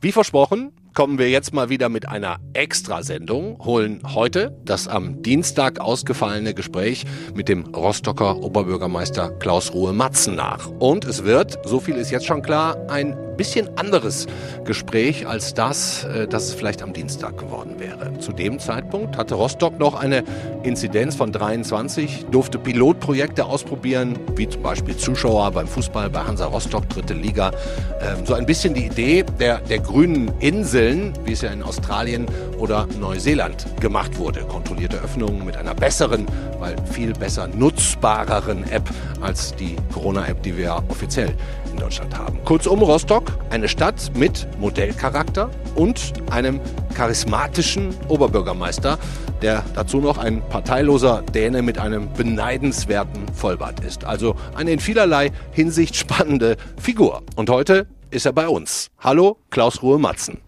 Wie versprochen, kommen wir jetzt mal wieder mit einer Extrasendung, holen heute das am Dienstag ausgefallene Gespräch mit dem Rostocker Oberbürgermeister Klaus Ruhe Matzen nach. Und es wird, so viel ist jetzt schon klar, ein bisschen anderes Gespräch als das, äh, das es vielleicht am Dienstag geworden wäre. Zu dem Zeitpunkt hatte Rostock noch eine Inzidenz von 23, durfte Pilotprojekte ausprobieren, wie zum Beispiel Zuschauer beim Fußball bei Hansa Rostock, dritte Liga. Ähm, so ein bisschen die Idee der, der grünen Insel Regeln, wie es ja in Australien oder Neuseeland gemacht wurde. Kontrollierte Öffnungen mit einer besseren, weil viel besser nutzbareren App als die Corona-App, die wir offiziell in Deutschland haben. Kurzum, Rostock, eine Stadt mit Modellcharakter und einem charismatischen Oberbürgermeister, der dazu noch ein parteiloser Däne mit einem beneidenswerten Vollbart ist. Also eine in vielerlei Hinsicht spannende Figur. Und heute ist er bei uns. Hallo, Klaus Ruhe-Matzen.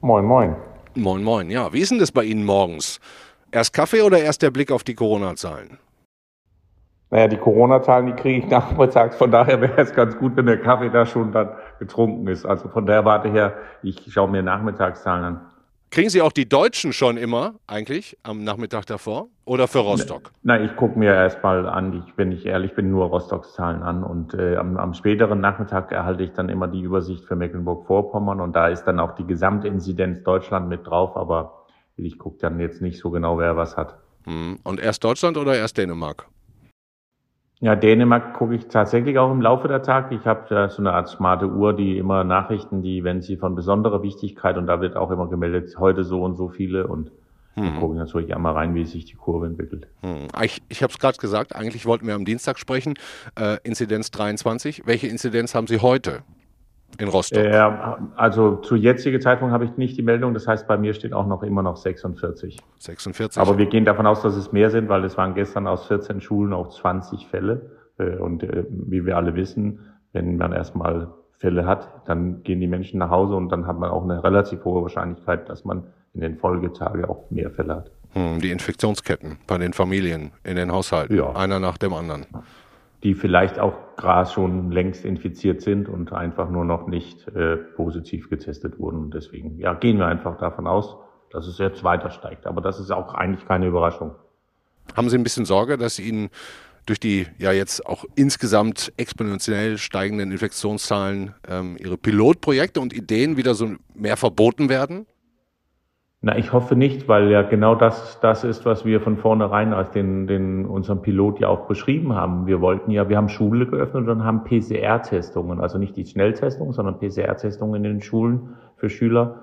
Moin, moin. Moin, moin. Ja, wie ist denn das bei Ihnen morgens? Erst Kaffee oder erst der Blick auf die Corona-Zahlen? Naja, die Corona-Zahlen, die kriege ich nachmittags. Von daher wäre es ganz gut, wenn der Kaffee da schon dann getrunken ist. Also von der Warte her, ich schaue mir Nachmittagszahlen an. Kriegen Sie auch die Deutschen schon immer eigentlich am Nachmittag davor oder für Rostock? Nein, ich gucke mir erstmal an, ich, wenn ich ehrlich bin, nur Rostocks Zahlen an und äh, am, am späteren Nachmittag erhalte ich dann immer die Übersicht für Mecklenburg-Vorpommern und da ist dann auch die Gesamtinzidenz Deutschland mit drauf, aber ich gucke dann jetzt nicht so genau, wer was hat. Hm. Und erst Deutschland oder erst Dänemark? Ja, Dänemark gucke ich tatsächlich auch im Laufe der Tag. Ich habe da so eine Art smarte Uhr, die immer Nachrichten, die, wenn sie von besonderer Wichtigkeit, und da wird auch immer gemeldet, heute so und so viele und hm. dann gucke ich natürlich einmal rein, wie sich die Kurve entwickelt. Hm. Ich, ich habe es gerade gesagt, eigentlich wollten wir am Dienstag sprechen, äh, Inzidenz 23. Welche Inzidenz haben Sie heute? In Rostock? Äh, also zu jetziger Zeitpunkt habe ich nicht die Meldung. Das heißt, bei mir steht auch noch immer noch 46. 46. Aber wir gehen davon aus, dass es mehr sind, weil es waren gestern aus 14 Schulen auch 20 Fälle. Äh, und äh, wie wir alle wissen, wenn man erstmal Fälle hat, dann gehen die Menschen nach Hause und dann hat man auch eine relativ hohe Wahrscheinlichkeit, dass man in den Folgetagen auch mehr Fälle hat. Hm, die Infektionsketten bei den Familien, in den Haushalten, ja. einer nach dem anderen die vielleicht auch gerade schon längst infiziert sind und einfach nur noch nicht äh, positiv getestet wurden. Und deswegen ja, gehen wir einfach davon aus, dass es jetzt weiter steigt. Aber das ist auch eigentlich keine Überraschung. Haben Sie ein bisschen Sorge, dass Ihnen durch die ja jetzt auch insgesamt exponentiell steigenden Infektionszahlen ähm, Ihre Pilotprojekte und Ideen wieder so mehr verboten werden? Na, ich hoffe nicht, weil ja genau das, das ist, was wir von vornherein als den, den, unserem Pilot ja auch beschrieben haben. Wir wollten ja, wir haben Schule geöffnet und haben PCR-Testungen, also nicht die Schnelltestungen, sondern PCR-Testungen in den Schulen für Schüler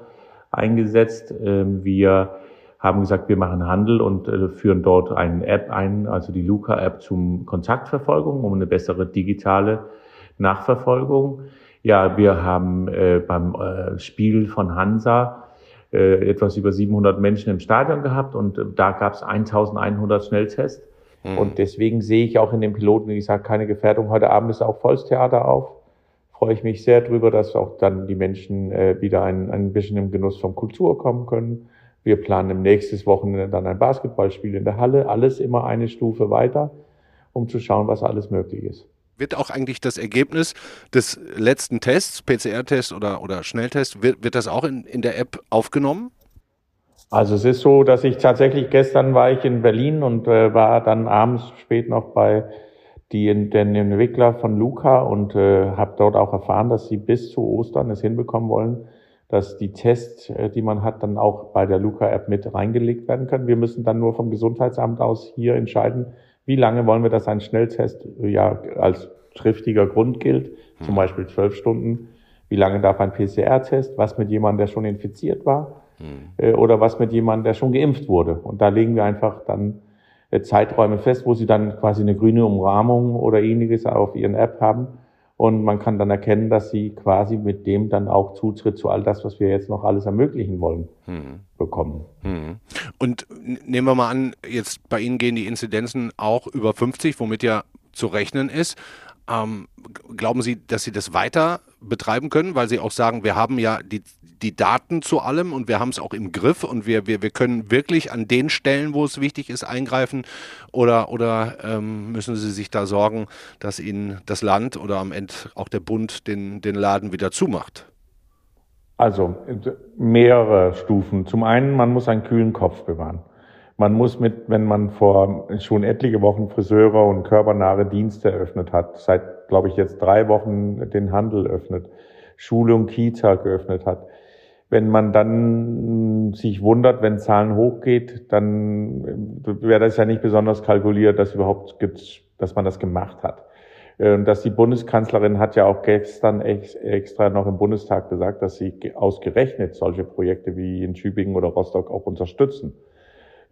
eingesetzt. Ähm, wir haben gesagt, wir machen Handel und äh, führen dort eine App ein, also die Luca-App zum Kontaktverfolgung, um eine bessere digitale Nachverfolgung. Ja, wir haben äh, beim äh, Spiel von Hansa äh, etwas über 700 Menschen im Stadion gehabt und äh, da gab es 1100 Schnelltests. Mhm. Und deswegen sehe ich auch in den Piloten, wie gesagt, keine Gefährdung. Heute Abend ist auch Volkstheater auf. Freue ich mich sehr drüber, dass auch dann die Menschen äh, wieder ein, ein bisschen im Genuss von Kultur kommen können. Wir planen im nächsten Wochenende dann ein Basketballspiel in der Halle. Alles immer eine Stufe weiter, um zu schauen, was alles möglich ist. Wird auch eigentlich das Ergebnis des letzten Tests, PCR-Test oder, oder Schnelltest, wird, wird das auch in, in der App aufgenommen? Also es ist so, dass ich tatsächlich gestern war ich in Berlin und äh, war dann abends spät noch bei die, den Entwickler von Luca und äh, habe dort auch erfahren, dass sie bis zu Ostern es hinbekommen wollen, dass die Tests, äh, die man hat, dann auch bei der Luca-App mit reingelegt werden können. Wir müssen dann nur vom Gesundheitsamt aus hier entscheiden, wie lange wollen wir, dass ein Schnelltest äh, ja als triftiger Grund gilt, zum mhm. Beispiel zwölf Stunden. Wie lange darf ein PCR-Test? Was mit jemandem, der schon infiziert war? Mhm. oder was mit jemandem, der schon geimpft wurde? Und da legen wir einfach dann äh, Zeiträume fest, wo sie dann quasi eine grüne Umrahmung oder ähnliches auf ihren App haben. Und man kann dann erkennen, dass sie quasi mit dem dann auch Zutritt zu all das, was wir jetzt noch alles ermöglichen wollen, hm. bekommen. Hm. Und nehmen wir mal an, jetzt bei Ihnen gehen die Inzidenzen auch über 50, womit ja zu rechnen ist. Ähm, glauben Sie, dass Sie das weiter betreiben können, weil Sie auch sagen, wir haben ja die, die Daten zu allem und wir haben es auch im Griff und wir, wir, wir können wirklich an den Stellen, wo es wichtig ist, eingreifen? Oder, oder ähm, müssen Sie sich da sorgen, dass Ihnen das Land oder am Ende auch der Bund den, den Laden wieder zumacht? Also mehrere Stufen. Zum einen, man muss einen kühlen Kopf bewahren. Man muss mit, wenn man vor schon etliche Wochen Friseure und körpernahe Dienste eröffnet hat, seit, glaube ich, jetzt drei Wochen den Handel öffnet, Schule und Kita geöffnet hat, wenn man dann sich wundert, wenn Zahlen hochgeht, dann wäre das ja nicht besonders kalkuliert, dass überhaupt, dass man das gemacht hat. Äh, dass die Bundeskanzlerin hat ja auch gestern extra noch im Bundestag gesagt, dass sie ausgerechnet solche Projekte wie in Tübingen oder Rostock auch unterstützen.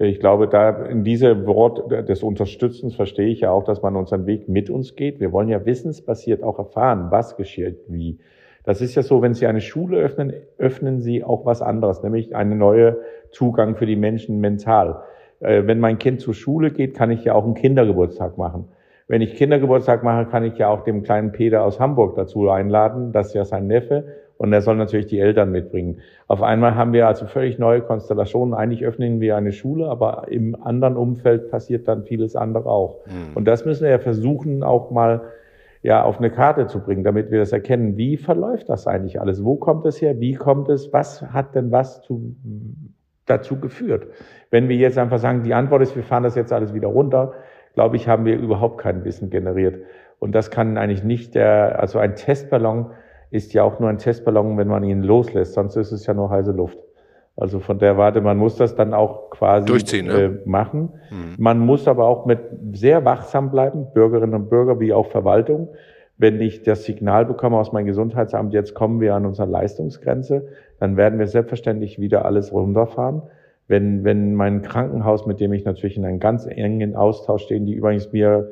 Ich glaube, da in diese Wort des Unterstützens verstehe ich ja auch, dass man unseren Weg mit uns geht. Wir wollen ja wissensbasiert auch erfahren, was geschieht wie. Das ist ja so, wenn Sie eine Schule öffnen, öffnen Sie auch was anderes, nämlich einen neuen Zugang für die Menschen mental. Äh, wenn mein Kind zur Schule geht, kann ich ja auch einen Kindergeburtstag machen. Wenn ich Kindergeburtstag mache, kann ich ja auch dem kleinen Peter aus Hamburg dazu einladen. Das ist ja sein Neffe. Und er soll natürlich die Eltern mitbringen. Auf einmal haben wir also völlig neue Konstellationen. Eigentlich öffnen wir eine Schule, aber im anderen Umfeld passiert dann vieles andere auch. Mhm. Und das müssen wir ja versuchen, auch mal ja, auf eine Karte zu bringen, damit wir das erkennen. Wie verläuft das eigentlich alles? Wo kommt es her? Wie kommt es? Was hat denn was zu, dazu geführt? Wenn wir jetzt einfach sagen, die Antwort ist, wir fahren das jetzt alles wieder runter, glaube ich, haben wir überhaupt kein Wissen generiert. Und das kann eigentlich nicht der, also ein Testballon ist ja auch nur ein Testballon, wenn man ihn loslässt, sonst ist es ja nur heiße Luft. Also von der Warte, man muss das dann auch quasi Durchziehen, ne? äh, machen. Mhm. Man muss aber auch mit sehr wachsam bleiben, Bürgerinnen und Bürger wie auch Verwaltung. Wenn ich das Signal bekomme aus meinem Gesundheitsamt, jetzt kommen wir an unsere Leistungsgrenze, dann werden wir selbstverständlich wieder alles runterfahren. Wenn, wenn mein Krankenhaus, mit dem ich natürlich in einem ganz engen Austausch stehe, die übrigens mir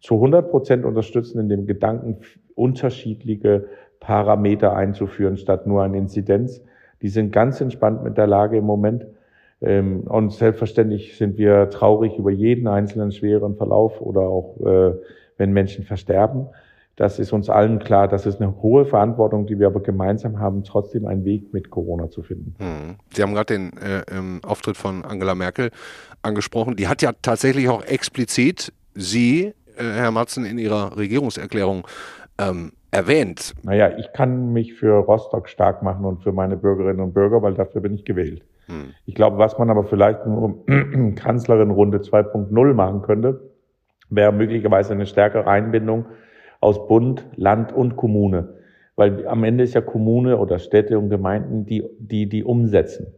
zu 100 Prozent unterstützen in dem Gedanken, unterschiedliche Parameter einzuführen statt nur eine Inzidenz. Die sind ganz entspannt mit der Lage im Moment. Ähm, und selbstverständlich sind wir traurig über jeden einzelnen schweren Verlauf oder auch, äh, wenn Menschen versterben. Das ist uns allen klar. Das ist eine hohe Verantwortung, die wir aber gemeinsam haben, trotzdem einen Weg mit Corona zu finden. Hm. Sie haben gerade den äh, Auftritt von Angela Merkel angesprochen. Die hat ja tatsächlich auch explizit Sie, äh, Herr Matzen, in Ihrer Regierungserklärung ähm, erwähnt. Naja, ich kann mich für Rostock stark machen und für meine Bürgerinnen und Bürger, weil dafür bin ich gewählt. Hm. Ich glaube, was man aber vielleicht nur Kanzlerin Runde 2.0 machen könnte, wäre möglicherweise eine stärkere Einbindung aus Bund, Land und Kommune. Weil am Ende ist ja Kommune oder Städte und Gemeinden, die, die, die umsetzen.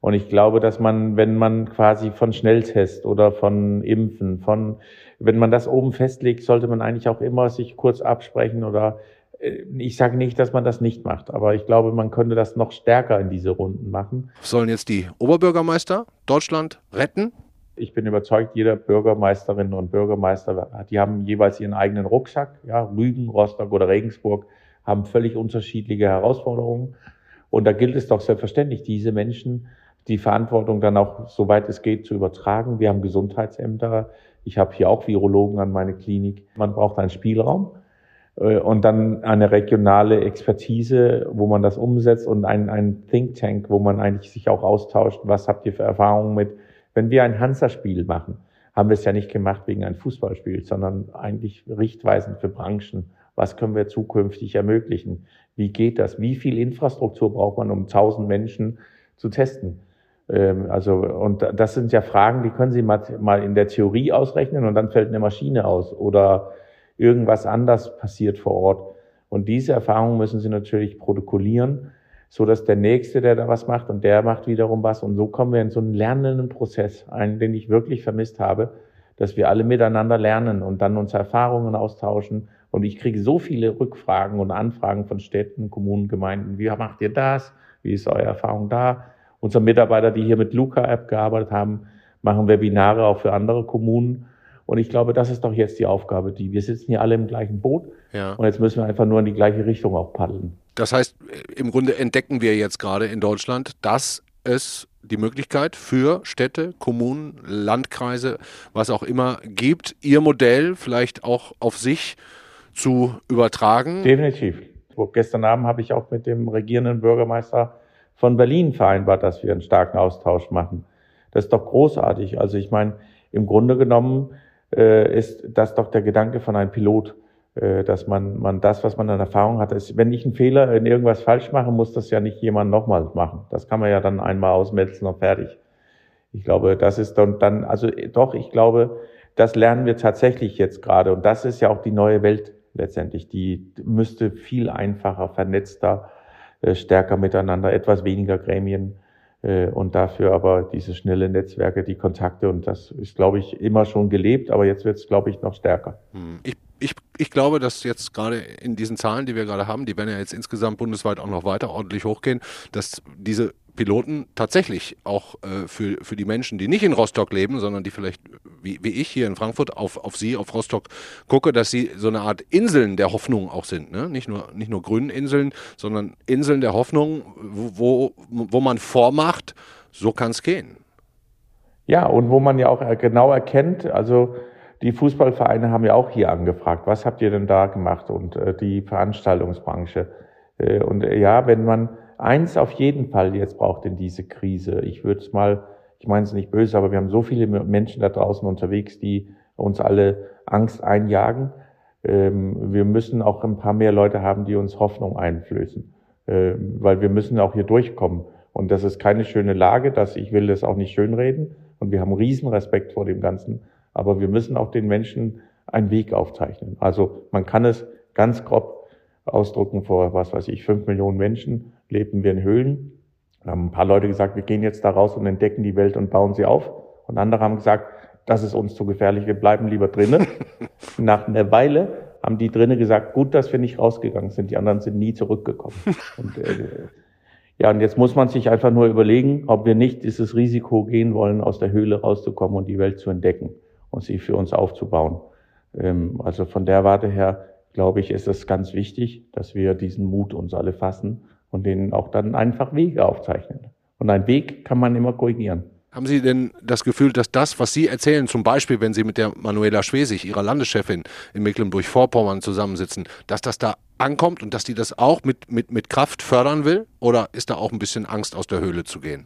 Und ich glaube, dass man, wenn man quasi von Schnelltest oder von Impfen, von, wenn man das oben festlegt, sollte man eigentlich auch immer sich kurz absprechen oder ich sage nicht, dass man das nicht macht, aber ich glaube, man könnte das noch stärker in diese Runden machen. Sollen jetzt die Oberbürgermeister Deutschland retten? Ich bin überzeugt, jeder Bürgermeisterin und Bürgermeister, die haben jeweils ihren eigenen Rucksack. Ja, Rügen, Rostock oder Regensburg haben völlig unterschiedliche Herausforderungen. Und da gilt es doch selbstverständlich, diese Menschen die Verantwortung dann auch, soweit es geht, zu übertragen. Wir haben Gesundheitsämter. Ich habe hier auch Virologen an meine Klinik. Man braucht einen Spielraum äh, und dann eine regionale Expertise, wo man das umsetzt und ein, ein Think Tank, wo man eigentlich sich auch austauscht. Was habt ihr für Erfahrungen mit wenn wir ein Hansa-Spiel machen, haben wir es ja nicht gemacht wegen einem Fußballspiel, sondern eigentlich Richtweisen für Branchen. Was können wir zukünftig ermöglichen? Wie geht das? Wie viel Infrastruktur braucht man, um 1000 Menschen zu testen? Ähm, also, und das sind ja Fragen, die können Sie mal in der Theorie ausrechnen und dann fällt eine Maschine aus oder irgendwas anders passiert vor Ort. Und diese Erfahrungen müssen Sie natürlich protokollieren so dass der Nächste, der da was macht und der macht wiederum was. Und so kommen wir in so einen lernenden Prozess, einen, den ich wirklich vermisst habe, dass wir alle miteinander lernen und dann unsere Erfahrungen austauschen. Und ich kriege so viele Rückfragen und Anfragen von Städten, Kommunen, Gemeinden. Wie macht ihr das? Wie ist eure Erfahrung da? Unsere Mitarbeiter, die hier mit Luca-App gearbeitet haben, machen Webinare auch für andere Kommunen. Und ich glaube, das ist doch jetzt die Aufgabe, die wir sitzen hier alle im gleichen Boot. Ja. Und jetzt müssen wir einfach nur in die gleiche Richtung auch paddeln. Das heißt, im Grunde entdecken wir jetzt gerade in Deutschland, dass es die Möglichkeit für Städte, Kommunen, Landkreise, was auch immer gibt, ihr Modell vielleicht auch auf sich zu übertragen. Definitiv. Gestern Abend habe ich auch mit dem regierenden Bürgermeister von Berlin vereinbart, dass wir einen starken Austausch machen. Das ist doch großartig. Also ich meine, im Grunde genommen äh, ist das doch der Gedanke von einem Pilot, äh, dass man, man das, was man an Erfahrung hat, ist, wenn ich einen Fehler in irgendwas falsch mache, muss das ja nicht jemand nochmal machen. Das kann man ja dann einmal ausmelzen und fertig. Ich glaube, das ist dann, dann, also doch, ich glaube, das lernen wir tatsächlich jetzt gerade. Und das ist ja auch die neue Welt letztendlich. Die müsste viel einfacher, vernetzter, äh, stärker miteinander, etwas weniger Gremien äh, und dafür aber diese schnelle Netzwerke, die Kontakte. Und das ist, glaube ich, immer schon gelebt, aber jetzt wird es, glaube ich, noch stärker. Hm. Ich ich, ich glaube, dass jetzt gerade in diesen Zahlen, die wir gerade haben, die werden ja jetzt insgesamt bundesweit auch noch weiter ordentlich hochgehen, dass diese Piloten tatsächlich auch äh, für, für die Menschen, die nicht in Rostock leben, sondern die vielleicht, wie, wie ich hier in Frankfurt, auf, auf sie, auf Rostock gucke, dass sie so eine Art Inseln der Hoffnung auch sind. Ne? Nicht, nur, nicht nur grünen Inseln, sondern Inseln der Hoffnung, wo, wo man vormacht, so kann es gehen. Ja, und wo man ja auch genau erkennt, also die Fußballvereine haben ja auch hier angefragt, was habt ihr denn da gemacht und äh, die Veranstaltungsbranche. Äh, und äh, ja, wenn man eins auf jeden Fall jetzt braucht in diese Krise. Ich würde es mal, ich meine es nicht böse, aber wir haben so viele Menschen da draußen unterwegs, die uns alle Angst einjagen. Ähm, wir müssen auch ein paar mehr Leute haben, die uns Hoffnung einflößen, ähm, weil wir müssen auch hier durchkommen. Und das ist keine schöne Lage, dass ich will das auch nicht schönreden. Und wir haben riesen Respekt vor dem Ganzen. Aber wir müssen auch den Menschen einen Weg aufzeichnen. Also man kann es ganz grob ausdrucken, vor, was weiß ich, fünf Millionen Menschen lebten wir in Höhlen. Da haben ein paar Leute gesagt, wir gehen jetzt da raus und entdecken die Welt und bauen sie auf. Und andere haben gesagt, das ist uns zu gefährlich, wir bleiben lieber drinnen. Nach einer Weile haben die drinnen gesagt, gut, dass wir nicht rausgegangen sind. Die anderen sind nie zurückgekommen. Und, äh, ja, und jetzt muss man sich einfach nur überlegen, ob wir nicht dieses Risiko gehen wollen, aus der Höhle rauszukommen und die Welt zu entdecken und sie für uns aufzubauen. Ähm, also von der Warte her, glaube ich, ist es ganz wichtig, dass wir diesen Mut uns alle fassen und denen auch dann einfach Wege aufzeichnen. Und ein Weg kann man immer korrigieren. Haben Sie denn das Gefühl, dass das, was Sie erzählen, zum Beispiel, wenn Sie mit der Manuela Schwesig, Ihrer Landeschefin in Mecklenburg-Vorpommern zusammensitzen, dass das da ankommt und dass die das auch mit, mit, mit Kraft fördern will? Oder ist da auch ein bisschen Angst, aus der Höhle zu gehen?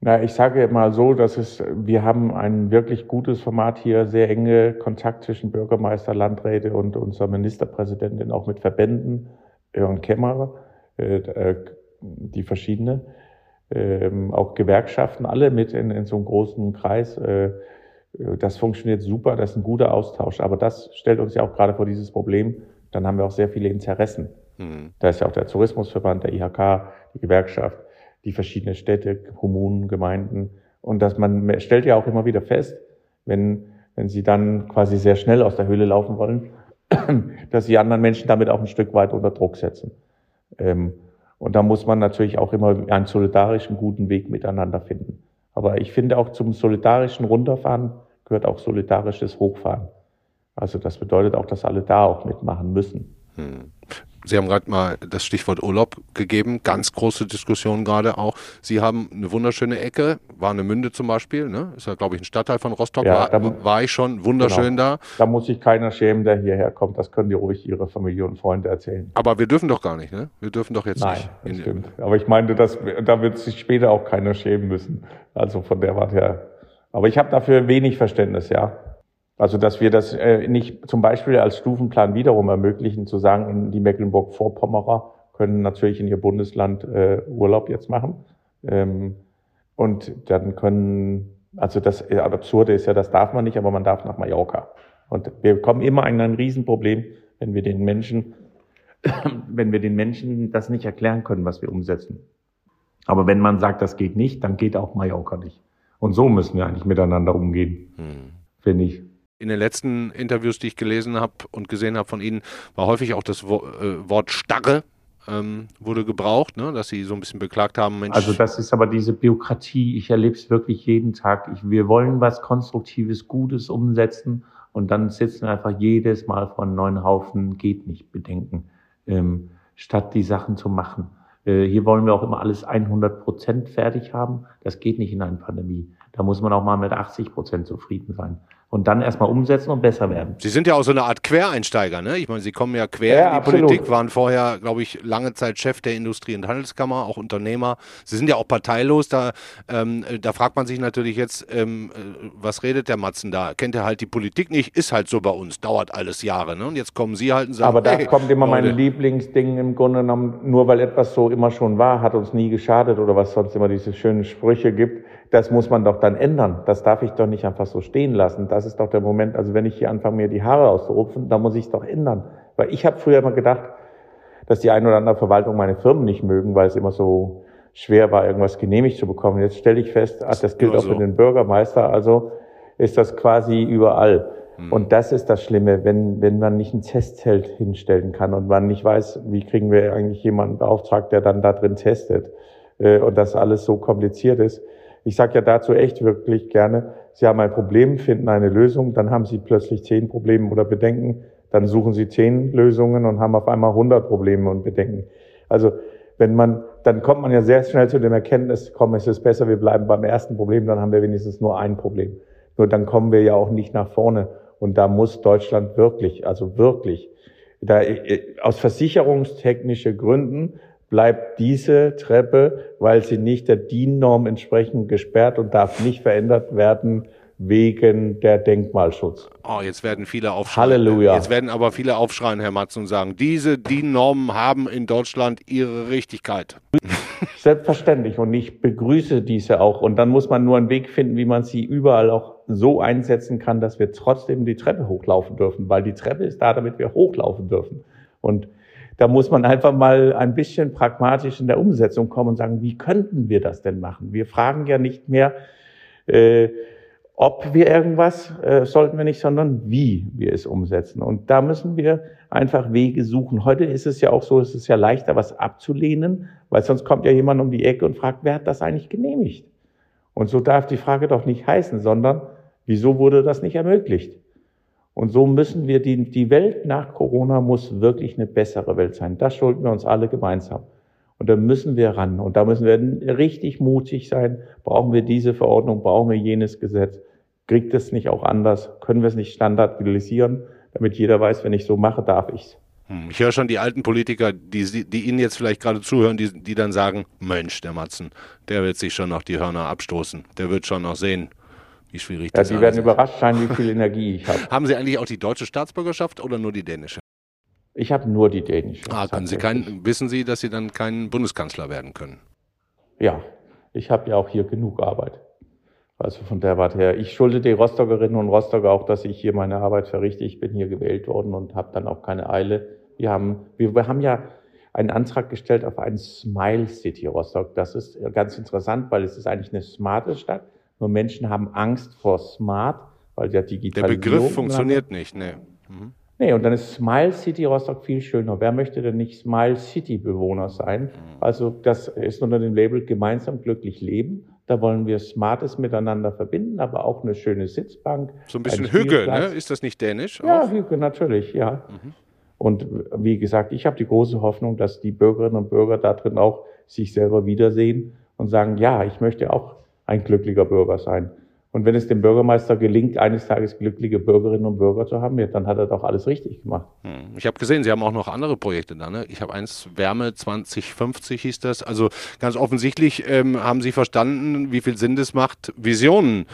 Na, ich sage mal so, dass es, wir haben ein wirklich gutes Format hier, sehr enge Kontakt zwischen Bürgermeister, Landräte und unserer Ministerpräsidentin, auch mit Verbänden und Kämmerer. Äh, äh, die verschiedenen, ähm, auch Gewerkschaften, alle mit in, in so einem großen Kreis. Äh, das funktioniert super, das ist ein guter Austausch. Aber das stellt uns ja auch gerade vor dieses Problem. Dann haben wir auch sehr viele Interessen. Mhm. Da ist ja auch der Tourismusverband, der IHK, die Gewerkschaft, die verschiedenen Städte, Kommunen, Gemeinden. Und dass man stellt ja auch immer wieder fest, wenn, wenn sie dann quasi sehr schnell aus der Höhle laufen wollen, dass sie anderen Menschen damit auch ein Stück weit unter Druck setzen. Ähm, und da muss man natürlich auch immer einen solidarischen, guten Weg miteinander finden. Aber ich finde auch zum solidarischen Runterfahren gehört auch solidarisches Hochfahren. Also das bedeutet auch, dass alle da auch mitmachen müssen. Hm. Sie haben gerade mal das Stichwort Urlaub gegeben, ganz große Diskussion gerade auch. Sie haben eine wunderschöne Ecke, Warnemünde zum Beispiel, ne? ist ja glaube ich ein Stadtteil von Rostock, ja, war, da, war ich schon wunderschön genau. da. Da muss sich keiner schämen, der hierher kommt, das können die ruhig ihre Familie und Freunde erzählen. Aber wir dürfen doch gar nicht, ne? Wir dürfen doch jetzt Nein, nicht. Das stimmt. Aber ich meinte, dass, da wird sich später auch keiner schämen müssen. Also von der Warte her. Aber ich habe dafür wenig Verständnis, ja. Also dass wir das äh, nicht zum Beispiel als Stufenplan wiederum ermöglichen, zu sagen, die Mecklenburg-Vorpommerer können natürlich in ihr Bundesland äh, Urlaub jetzt machen. Ähm, und dann können, also das äh, Absurde ist ja, das darf man nicht, aber man darf nach Mallorca. Und wir kommen immer in ein Riesenproblem, wenn wir den Menschen, wenn wir den Menschen das nicht erklären können, was wir umsetzen. Aber wenn man sagt, das geht nicht, dann geht auch Mallorca nicht. Und so müssen wir eigentlich miteinander umgehen, hm. finde ich in den letzten Interviews, die ich gelesen habe und gesehen habe von Ihnen, war häufig auch das äh, Wort Starre ähm, wurde gebraucht, ne? dass Sie so ein bisschen beklagt haben. Mensch. Also das ist aber diese Bürokratie. Ich erlebe es wirklich jeden Tag. Ich, wir wollen was Konstruktives, Gutes umsetzen und dann sitzen einfach jedes Mal vor einem neuen Haufen, geht nicht, bedenken, ähm, statt die Sachen zu machen. Äh, hier wollen wir auch immer alles 100 Prozent fertig haben. Das geht nicht in einer Pandemie. Da muss man auch mal mit 80 Prozent zufrieden sein. Und dann erstmal umsetzen und besser werden. Sie sind ja auch so eine Art Quereinsteiger, ne? Ich meine, Sie kommen ja quer ja, in die absolut. Politik, waren vorher, glaube ich, lange Zeit Chef der Industrie- und Handelskammer, auch Unternehmer. Sie sind ja auch parteilos, da, ähm, da fragt man sich natürlich jetzt, ähm, äh, was redet der Matzen da? Kennt er halt die Politik nicht? Ist halt so bei uns, dauert alles Jahre, ne? Und jetzt kommen Sie halt und sagen, Aber da hey, kommt immer Leute. mein Lieblingsding im Grunde genommen, nur weil etwas so immer schon war, hat uns nie geschadet oder was sonst immer diese schönen Sprüche gibt das muss man doch dann ändern. Das darf ich doch nicht einfach so stehen lassen. Das ist doch der Moment, also wenn ich hier anfange, mir die Haare auszurupfen, dann muss ich es doch ändern. Weil ich habe früher immer gedacht, dass die ein oder andere Verwaltung meine Firmen nicht mögen, weil es immer so schwer war, irgendwas genehmigt zu bekommen. Jetzt stelle ich fest, ach, das gilt auch so. für den Bürgermeister, also ist das quasi überall. Hm. Und das ist das Schlimme, wenn, wenn man nicht ein Testzelt hinstellen kann und man nicht weiß, wie kriegen wir eigentlich jemanden beauftragt, der dann da drin testet äh, und das alles so kompliziert ist ich sage ja dazu echt wirklich gerne, Sie haben ein Problem, finden eine Lösung, dann haben Sie plötzlich zehn Probleme oder Bedenken, dann suchen Sie zehn Lösungen und haben auf einmal hundert Probleme und Bedenken. Also wenn man, dann kommt man ja sehr schnell zu dem Erkenntnis, komm, es ist besser, wir bleiben beim ersten Problem, dann haben wir wenigstens nur ein Problem. Nur dann kommen wir ja auch nicht nach vorne. Und da muss Deutschland wirklich, also wirklich, da, äh, aus versicherungstechnischen Gründen bleibt diese Treppe, weil sie nicht der DIN-Norm entsprechend gesperrt und darf nicht verändert werden wegen der Denkmalschutz. Oh, jetzt werden viele aufschreien. Halleluja. Jetzt werden aber viele aufschreien, Herr Matz, und sagen, diese DIN-Normen haben in Deutschland ihre Richtigkeit. Selbstverständlich. Und ich begrüße diese auch. Und dann muss man nur einen Weg finden, wie man sie überall auch so einsetzen kann, dass wir trotzdem die Treppe hochlaufen dürfen. Weil die Treppe ist da, damit wir hochlaufen dürfen. Und da muss man einfach mal ein bisschen pragmatisch in der Umsetzung kommen und sagen, wie könnten wir das denn machen? Wir fragen ja nicht mehr, äh, ob wir irgendwas äh, sollten wir nicht, sondern wie wir es umsetzen. Und da müssen wir einfach Wege suchen. Heute ist es ja auch so, es ist ja leichter, was abzulehnen, weil sonst kommt ja jemand um die Ecke und fragt, wer hat das eigentlich genehmigt? Und so darf die Frage doch nicht heißen, sondern wieso wurde das nicht ermöglicht? Und so müssen wir, die, die Welt nach Corona muss wirklich eine bessere Welt sein. Das schulden wir uns alle gemeinsam. Und da müssen wir ran. Und da müssen wir richtig mutig sein. Brauchen wir diese Verordnung? Brauchen wir jenes Gesetz? Kriegt es nicht auch anders? Können wir es nicht standardisieren, damit jeder weiß, wenn ich so mache, darf ich's? Hm, ich höre schon die alten Politiker, die, die Ihnen jetzt vielleicht gerade zuhören, die, die dann sagen, Mensch, der Matzen, der wird sich schon noch die Hörner abstoßen. Der wird schon noch sehen, wie schwierig ja, das ist. Sie werden überrascht sein, wie viel Energie ich habe. Haben Sie eigentlich auch die deutsche Staatsbürgerschaft oder nur die dänische? Ich habe nur die dänische. Ah, können Sie kein, wissen Sie, dass Sie dann kein Bundeskanzler werden können? Ja, ich habe ja auch hier genug Arbeit. Also von der Warte her. Ich schulde den Rostockerinnen und Rostocker auch, dass ich hier meine Arbeit verrichte. Ich bin hier gewählt worden und habe dann auch keine Eile. Wir haben, wir, wir haben ja einen Antrag gestellt auf einen Smile City Rostock. Das ist ganz interessant, weil es ist eigentlich eine smarte Stadt. Nur Menschen haben Angst vor Smart, weil der Digitalisierung... Der Begriff funktioniert nicht, ne. Mhm. Nee, und dann ist Smile City Rostock viel schöner. Wer möchte denn nicht Smile City Bewohner sein? Mhm. Also das ist unter dem Label gemeinsam glücklich leben. Da wollen wir Smartes miteinander verbinden, aber auch eine schöne Sitzbank. So ein bisschen ein Hügge, ne? Ist das nicht dänisch? Ja, Hügge, natürlich, ja. Mhm. Und wie gesagt, ich habe die große Hoffnung, dass die Bürgerinnen und Bürger da drin auch sich selber wiedersehen und sagen, ja, ich möchte auch ein glücklicher Bürger sein. Und wenn es dem Bürgermeister gelingt, eines Tages glückliche Bürgerinnen und Bürger zu haben, dann hat er doch alles richtig gemacht. Hm. Ich habe gesehen, Sie haben auch noch andere Projekte da. Ne? Ich habe eins, Wärme 2050 hieß das. Also ganz offensichtlich ähm, haben Sie verstanden, wie viel Sinn es macht, Visionen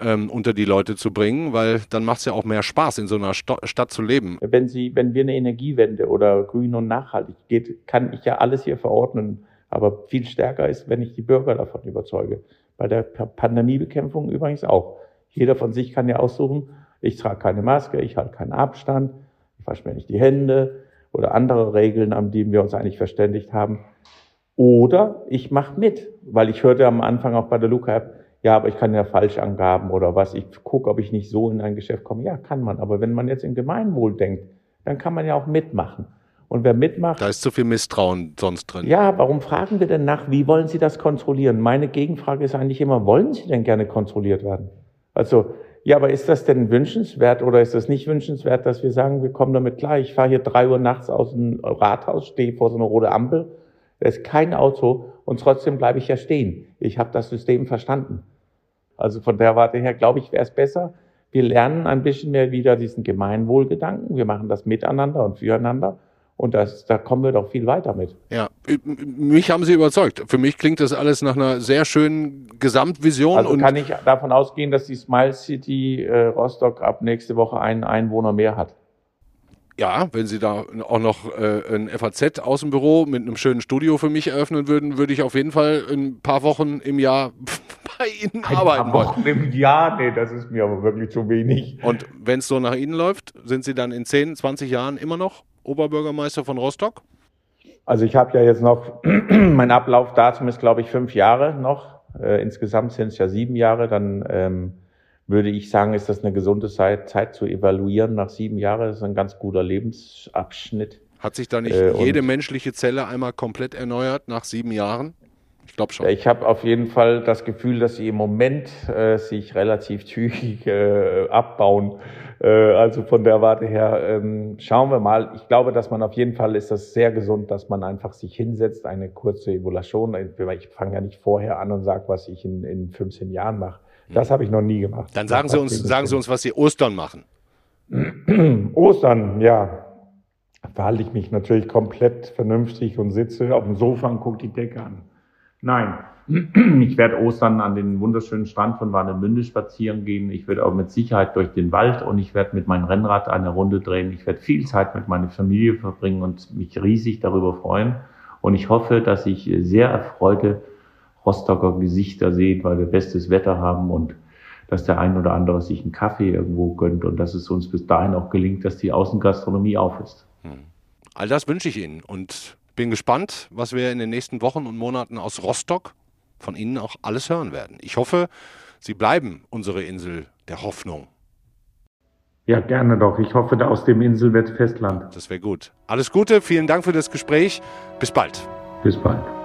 ähm, unter die Leute zu bringen, weil dann macht es ja auch mehr Spaß, in so einer Sto Stadt zu leben. Wenn Sie, wenn wir eine Energiewende oder grün und nachhaltig geht, kann ich ja alles hier verordnen. Aber viel stärker ist, wenn ich die Bürger davon überzeuge. Bei der Pandemiebekämpfung übrigens auch. Jeder von sich kann ja aussuchen, ich trage keine Maske, ich halte keinen Abstand, ich wasche mir nicht die Hände oder andere Regeln, an denen wir uns eigentlich verständigt haben. Oder ich mache mit, weil ich hörte am Anfang auch bei der Luca-App, ja, aber ich kann ja Falschangaben oder was, ich gucke, ob ich nicht so in ein Geschäft komme. Ja, kann man. Aber wenn man jetzt in Gemeinwohl denkt, dann kann man ja auch mitmachen. Und wer mitmacht. Da ist zu viel Misstrauen sonst drin. Ja, warum fragen wir denn nach, wie wollen Sie das kontrollieren? Meine Gegenfrage ist eigentlich immer, wollen Sie denn gerne kontrolliert werden? Also, ja, aber ist das denn wünschenswert oder ist das nicht wünschenswert, dass wir sagen, wir kommen damit klar? Ich fahre hier drei Uhr nachts aus dem Rathaus, stehe vor so einer roten Ampel, da ist kein Auto und trotzdem bleibe ich ja stehen. Ich habe das System verstanden. Also von der Warte her, glaube ich, wäre es besser, wir lernen ein bisschen mehr wieder diesen Gemeinwohlgedanken. Wir machen das miteinander und füreinander. Und das, da kommen wir doch viel weiter mit. Ja, mich haben Sie überzeugt. Für mich klingt das alles nach einer sehr schönen Gesamtvision. Also kann ich davon ausgehen, dass die Smile City äh, Rostock ab nächste Woche einen Einwohner mehr hat. Ja, wenn Sie da auch noch äh, ein FAZ-Außenbüro mit einem schönen Studio für mich eröffnen würden, würde ich auf jeden Fall ein paar Wochen im Jahr bei Ihnen ein arbeiten paar Wochen wollen. im Jahr? Nee, das ist mir aber wirklich zu wenig. Und wenn es so nach Ihnen läuft, sind Sie dann in 10, 20 Jahren immer noch Oberbürgermeister von Rostock? Also ich habe ja jetzt noch, mein Ablaufdatum ist glaube ich fünf Jahre noch. Äh, insgesamt sind es ja sieben Jahre. Dann ähm, würde ich sagen, ist das eine gesunde Zeit, Zeit zu evaluieren nach sieben Jahren. Das ist ein ganz guter Lebensabschnitt. Hat sich da nicht äh, jede menschliche Zelle einmal komplett erneuert nach sieben Jahren? Ich glaube schon. Ich habe auf jeden Fall das Gefühl, dass sie im Moment äh, sich relativ zügig äh, abbauen. Äh, also von der Warte her ähm, schauen wir mal. Ich glaube, dass man auf jeden Fall ist das sehr gesund, dass man einfach sich hinsetzt, eine kurze Evaluation. Ich fange ja nicht vorher an und sage, was ich in, in 15 Jahren mache. Das habe ich noch nie gemacht. Dann sagen Sie uns, sagen Sie uns, was Sie Ostern machen. Ostern, ja. Verhalte ich mich natürlich komplett vernünftig und sitze auf dem Sofa und gucke die Decke an. Nein, ich werde Ostern an den wunderschönen Strand von Warnemünde spazieren gehen. Ich werde auch mit Sicherheit durch den Wald und ich werde mit meinem Rennrad eine Runde drehen. Ich werde viel Zeit mit meiner Familie verbringen und mich riesig darüber freuen. Und ich hoffe, dass ich sehr erfreute Rostocker Gesichter sehe, weil wir bestes Wetter haben und dass der ein oder andere sich einen Kaffee irgendwo gönnt und dass es uns bis dahin auch gelingt, dass die Außengastronomie auf ist. Hm. All das wünsche ich Ihnen und bin gespannt, was wir in den nächsten Wochen und Monaten aus Rostock von Ihnen auch alles hören werden. Ich hoffe, Sie bleiben unsere Insel der Hoffnung. Ja, gerne doch. Ich hoffe, aus dem Insel wird Festland. Das wäre gut. Alles Gute, vielen Dank für das Gespräch. Bis bald. Bis bald.